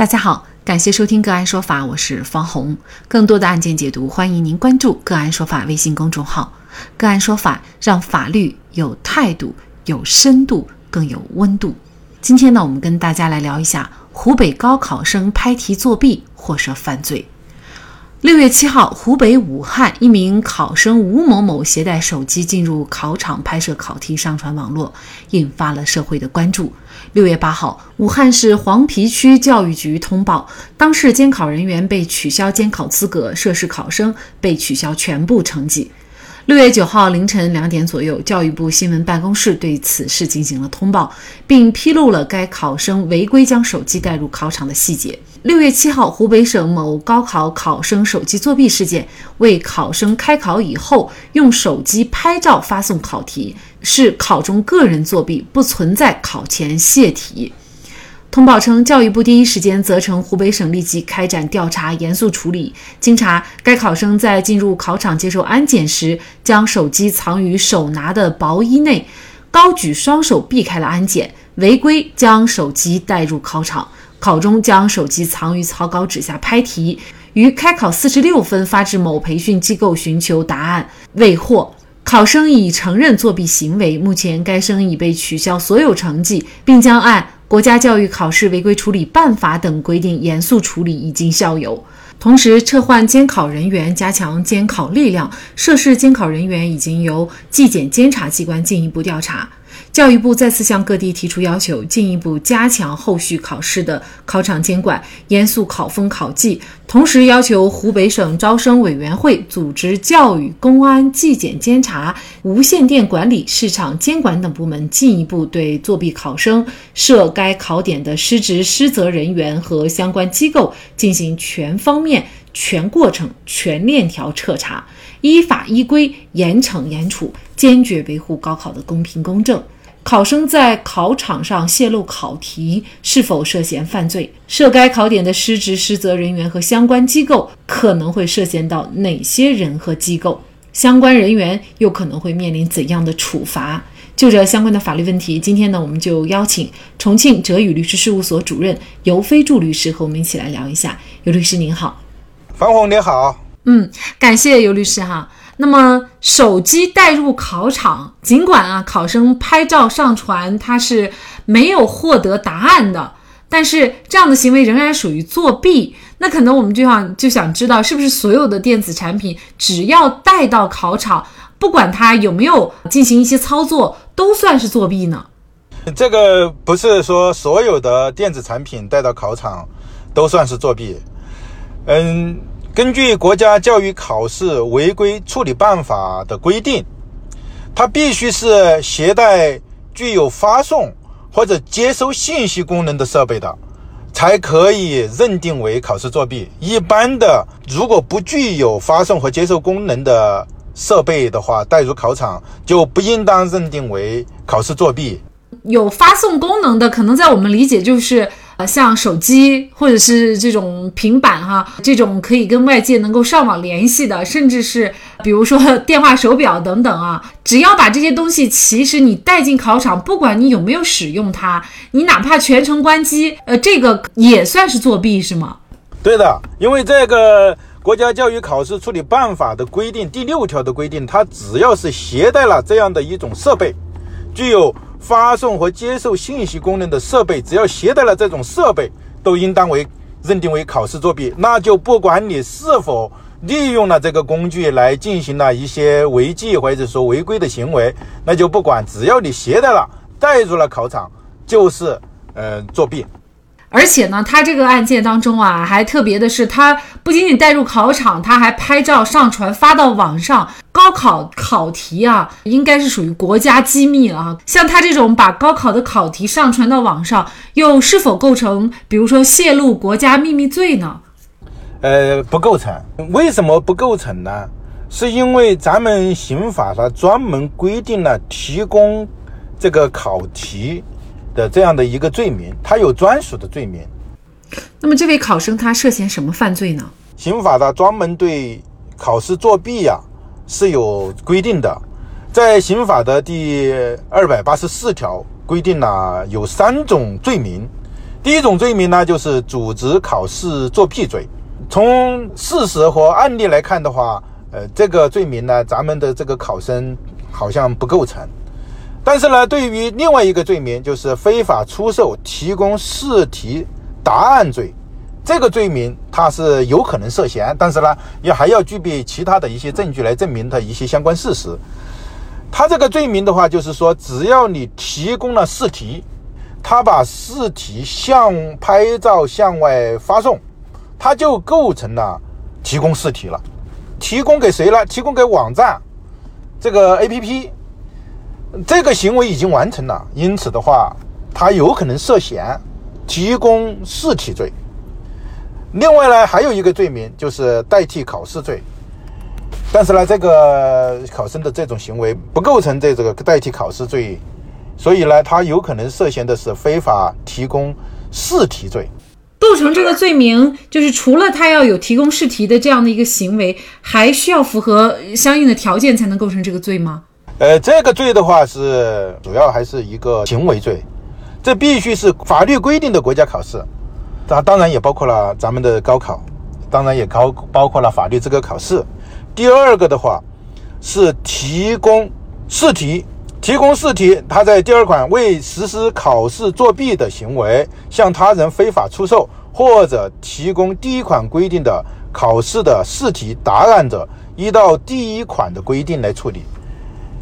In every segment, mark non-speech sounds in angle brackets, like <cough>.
大家好，感谢收听个案说法，我是方红。更多的案件解读，欢迎您关注个案说法微信公众号。个案说法让法律有态度、有深度、更有温度。今天呢，我们跟大家来聊一下湖北高考生拍题作弊或涉犯罪。六月七号，湖北武汉一名考生吴某某携带手机进入考场拍摄考题，上传网络，引发了社会的关注。六月八号，武汉市黄陂区教育局通报，当事监考人员被取消监考资格，涉事考生被取消全部成绩。六月九号凌晨两点左右，教育部新闻办公室对此事进行了通报，并披露了该考生违规将手机带入考场的细节。六月七号，湖北省某高考考生手机作弊事件，为考生开考以后用手机拍照发送考题，是考中个人作弊，不存在考前泄题。通报称，教育部第一时间责成湖北省立即开展调查，严肃处理。经查，该考生在进入考场接受安检时，将手机藏于手拿的薄衣内，高举双手避开了安检，违规将手机带入考场。考中将手机藏于草稿纸下拍题，于开考四十六分发至某培训机构寻求答案，未获。考生已承认作弊行为，目前该生已被取消所有成绩，并将按。国家教育考试违规处理办法等规定严肃处理，以儆效尤。同时，撤换监考人员，加强监考力量。涉事监考人员已经由纪检监察机关进一步调查。教育部再次向各地提出要求，进一步加强后续考试的考场监管，严肃考风考纪。同时，要求湖北省招生委员会组织教育、公安、纪检监察、无线电管理、市场监管等部门，进一步对作弊考生、涉该考点的失职失责人员和相关机构进行全方面、全过程、全链条彻查，依法依规严惩严处，坚决维护高考的公平公正。考生在考场上泄露考题是否涉嫌犯罪？涉该考点的失职失责人员和相关机构可能会涉嫌到哪些人和机构？相关人员又可能会面临怎样的处罚？就这相关的法律问题，今天呢，我们就邀请重庆哲宇律师事务所主任尤飞柱律师和我们一起来聊一下。尤律师您好，樊红你好，嗯，感谢尤律师哈。那么，手机带入考场，尽管啊，考生拍照上传，他是没有获得答案的，但是这样的行为仍然属于作弊。那可能我们就想就想知道，是不是所有的电子产品只要带到考场，不管它有没有进行一些操作，都算是作弊呢？这个不是说所有的电子产品带到考场都算是作弊，嗯。根据国家教育考试违规处理办法的规定，它必须是携带具有发送或者接收信息功能的设备的，才可以认定为考试作弊。一般的，如果不具有发送和接收功能的设备的话，带入考场就不应当认定为考试作弊。有发送功能的，可能在我们理解就是。像手机或者是这种平板哈，这种可以跟外界能够上网联系的，甚至是比如说 <laughs> 电话、手表等等啊，只要把这些东西，其实你带进考场，不管你有没有使用它，你哪怕全程关机，呃，这个也算是作弊是吗？对的，因为这个国家教育考试处理办法的规定第六条的规定，它只要是携带了这样的一种设备，具有。发送和接受信息功能的设备，只要携带了这种设备，都应当为认定为考试作弊。那就不管你是否利用了这个工具来进行了一些违纪或者说违规的行为，那就不管，只要你携带了带入了考场，就是呃作弊。而且呢，他这个案件当中啊，还特别的是，他不仅仅带入考场，他还拍照上传发到网上。高考考题啊，应该是属于国家机密了啊。像他这种把高考的考题上传到网上，又是否构成，比如说泄露国家秘密罪呢？呃，不构成。为什么不构成呢？是因为咱们刑法它专门规定了提供这个考题。的这样的一个罪名，他有专属的罪名。那么这位考生他涉嫌什么犯罪呢？刑法的专门对考试作弊呀是有规定的，在刑法的第二百八十四条规定了有三种罪名。第一种罪名呢，就是组织考试作弊罪。从事实和案例来看的话，呃，这个罪名呢，咱们的这个考生好像不构成。但是呢，对于另外一个罪名，就是非法出售提供试题答案罪，这个罪名它是有可能涉嫌，但是呢，也还要具备其他的一些证据来证明它一些相关事实。它这个罪名的话，就是说，只要你提供了试题。他把试题向拍照向外发送，他就构成了提供试题了。提供给谁了？提供给网站这个 A P P，这个行为已经完成了。因此的话，他有可能涉嫌提供试题罪。另外呢，还有一个罪名就是代替考试罪，但是呢，这个考生的这种行为不构成这这个代替考试罪。所以呢，他有可能涉嫌的是非法提供试题罪。构成这个罪名，就是除了他要有提供试题的这样的一个行为，还需要符合相应的条件才能构成这个罪吗？呃，这个罪的话是主要还是一个行为罪，这必须是法律规定的国家考试，它当然也包括了咱们的高考，当然也高包括了法律资格考试。第二个的话是提供试题。提供试题，他在第二款为实施考试作弊的行为，向他人非法出售或者提供第一款规定的考试的试题答案者，依照第一款的规定来处理。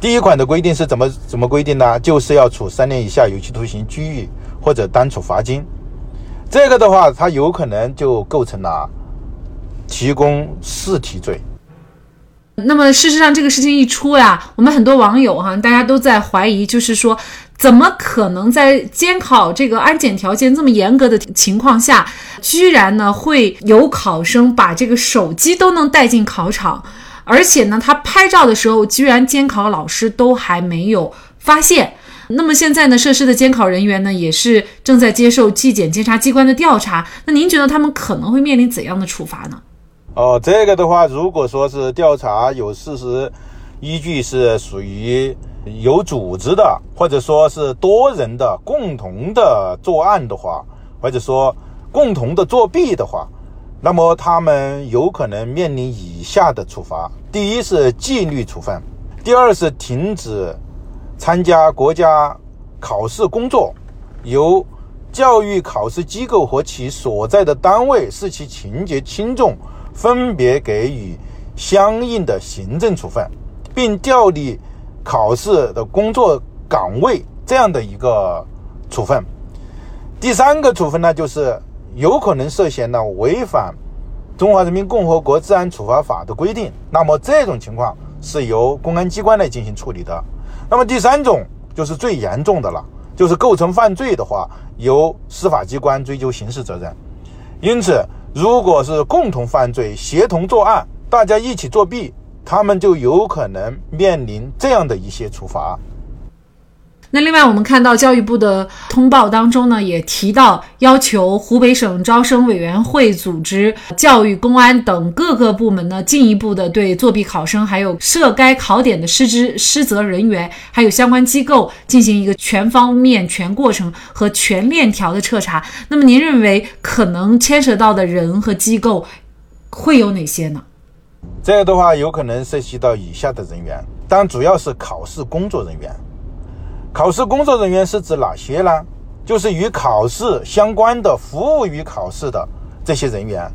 第一款的规定是怎么怎么规定呢？就是要处三年以下有期徒刑、拘役或者单处罚金。这个的话，他有可能就构成了提供试题罪。那么事实上，这个事情一出呀，我们很多网友哈，大家都在怀疑，就是说，怎么可能在监考这个安检条件这么严格的情况下，居然呢会有考生把这个手机都能带进考场，而且呢，他拍照的时候，居然监考老师都还没有发现。那么现在呢，涉事的监考人员呢，也是正在接受纪检监察机关的调查。那您觉得他们可能会面临怎样的处罚呢？哦，这个的话，如果说是调查有事实依据，是属于有组织的，或者说是多人的共同的作案的话，或者说共同的作弊的话，那么他们有可能面临以下的处罚：第一是纪律处分，第二是停止参加国家考试工作，由教育考试机构和其所在的单位视其情节轻重。分别给予相应的行政处分，并调离考试的工作岗位这样的一个处分。第三个处分呢，就是有可能涉嫌呢违反《中华人民共和国治安处罚法》的规定，那么这种情况是由公安机关来进行处理的。那么第三种就是最严重的了，就是构成犯罪的话，由司法机关追究刑事责任。因此。如果是共同犯罪、协同作案，大家一起作弊，他们就有可能面临这样的一些处罚。那另外，我们看到教育部的通报当中呢，也提到要求湖北省招生委员会组织教育、公安等各个部门呢，进一步的对作弊考生，还有涉该考点的失职失责人员，还有相关机构进行一个全方面、全过程和全链条的彻查。那么，您认为可能牵涉到的人和机构会有哪些呢？这个的话，有可能涉及到以下的人员，当然主要是考试工作人员。考试工作人员是指哪些呢？就是与考试相关的、服务于考试的这些人员。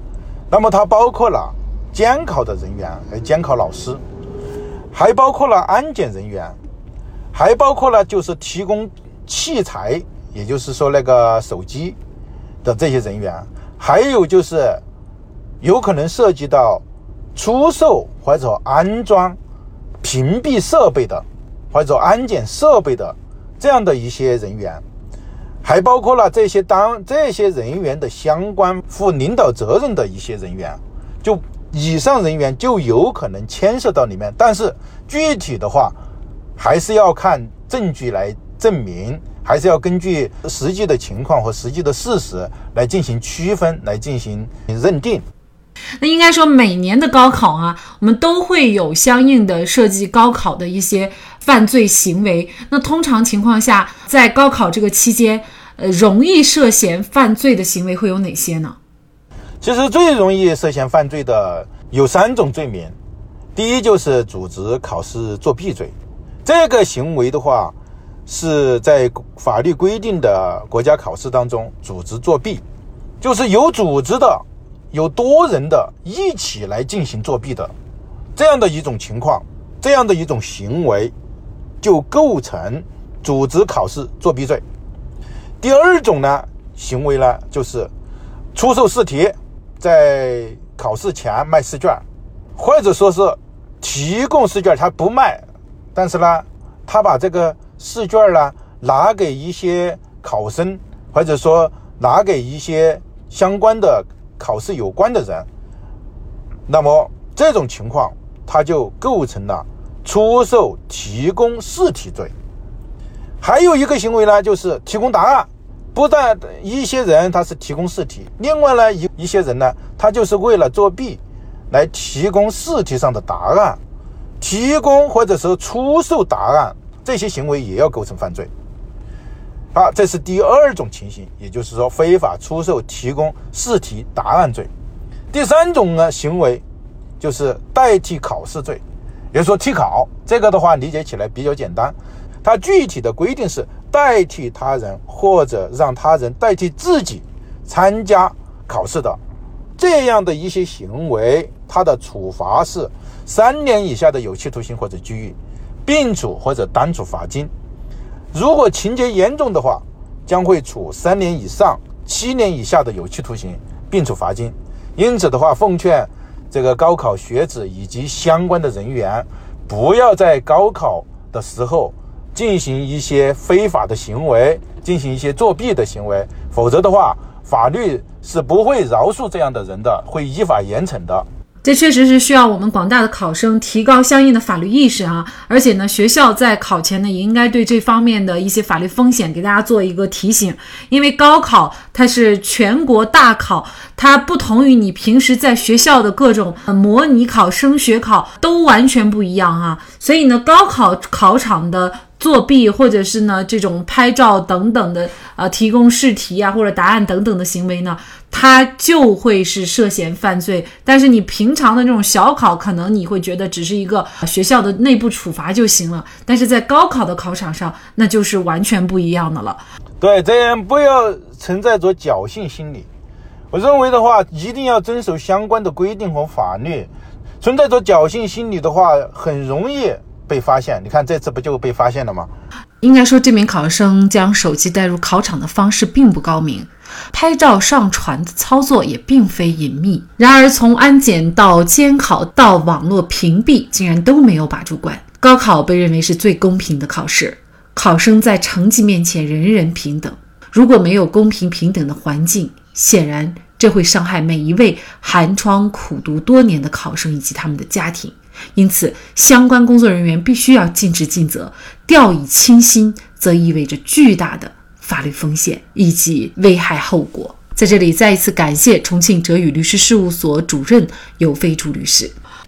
那么它包括了监考的人员，还有监考老师，还包括了安检人员，还包括了就是提供器材，也就是说那个手机的这些人员，还有就是有可能涉及到出售或者安装屏蔽设备的，或者安检设备的。这样的一些人员，还包括了这些当这些人员的相关负领导责任的一些人员，就以上人员就有可能牵涉到里面。但是具体的话，还是要看证据来证明，还是要根据实际的情况和实际的事实来进行区分，来进行认定。那应该说，每年的高考啊，我们都会有相应的涉及高考的一些。犯罪行为，那通常情况下，在高考这个期间，呃容易涉嫌犯罪的行为会有哪些呢？其实最容易涉嫌犯罪的有三种罪名，第一就是组织考试作弊罪，这个行为的话是在法律规定的国家考试当中组织作弊，就是有组织的、有多人的一起来进行作弊的这样的一种情况，这样的一种行为就构成组织考试作弊罪。第二种呢行为呢就是出售试题。在考试前卖试卷，或者说是提供试卷，他不卖，但是呢，他把这个试卷呢拿给一些考生，或者说拿给一些相关的考试有关的人，那么这种情况他就构成了出售提供试题罪。还有一个行为呢，就是提供答案。不但一些人他是提供试题，另外呢一一些人呢，他就是为了作弊来提供试题上的答案，提供或者是出售答案，这些行为也要构成犯罪。好，这是第二种情形，也就是说非法出售提供试题答案罪。第三种呢行为就是代替考试罪，也就是说替考，这个的话理解起来比较简单，它具体的规定是。代替他人或者让他人代替自己参加考试的这样的一些行为，它的处罚是三年以下的有期徒刑或者拘役，并处或者单处罚金。如果情节严重的话，将会处三年以上七年以下的有期徒刑，并处罚金。因此的话，奉劝这个高考学子以及相关的人员，不要在高考的时候。进行一些非法的行为，进行一些作弊的行为，否则的话，法律是不会饶恕这样的人的，会依法严惩的。这确实是需要我们广大的考生提高相应的法律意识啊！而且呢，学校在考前呢，也应该对这方面的一些法律风险给大家做一个提醒。因为高考它是全国大考，它不同于你平时在学校的各种模拟考、升学考都完全不一样啊！所以呢，高考考场的。作弊，或者是呢这种拍照等等的，呃，提供试题啊或者答案等等的行为呢，它就会是涉嫌犯罪。但是你平常的这种小考，可能你会觉得只是一个学校的内部处罚就行了，但是在高考的考场上，那就是完全不一样的了。对，这样不要存在着侥幸心理。我认为的话，一定要遵守相关的规定和法律。存在着侥幸心理的话，很容易。被发现，你看这次不就被发现了吗？应该说，这名考生将手机带入考场的方式并不高明，拍照上传的操作也并非隐秘。然而，从安检到监考到网络屏蔽，竟然都没有把住关。高考被认为是最公平的考试，考生在成绩面前人人平等。如果没有公平平等的环境，显然这会伤害每一位寒窗苦读多年的考生以及他们的家庭。因此，相关工作人员必须要尽职尽责。掉以轻心，则意味着巨大的法律风险以及危害后果。在这里，再一次感谢重庆哲宇律师事务所主任尤飞朱律师。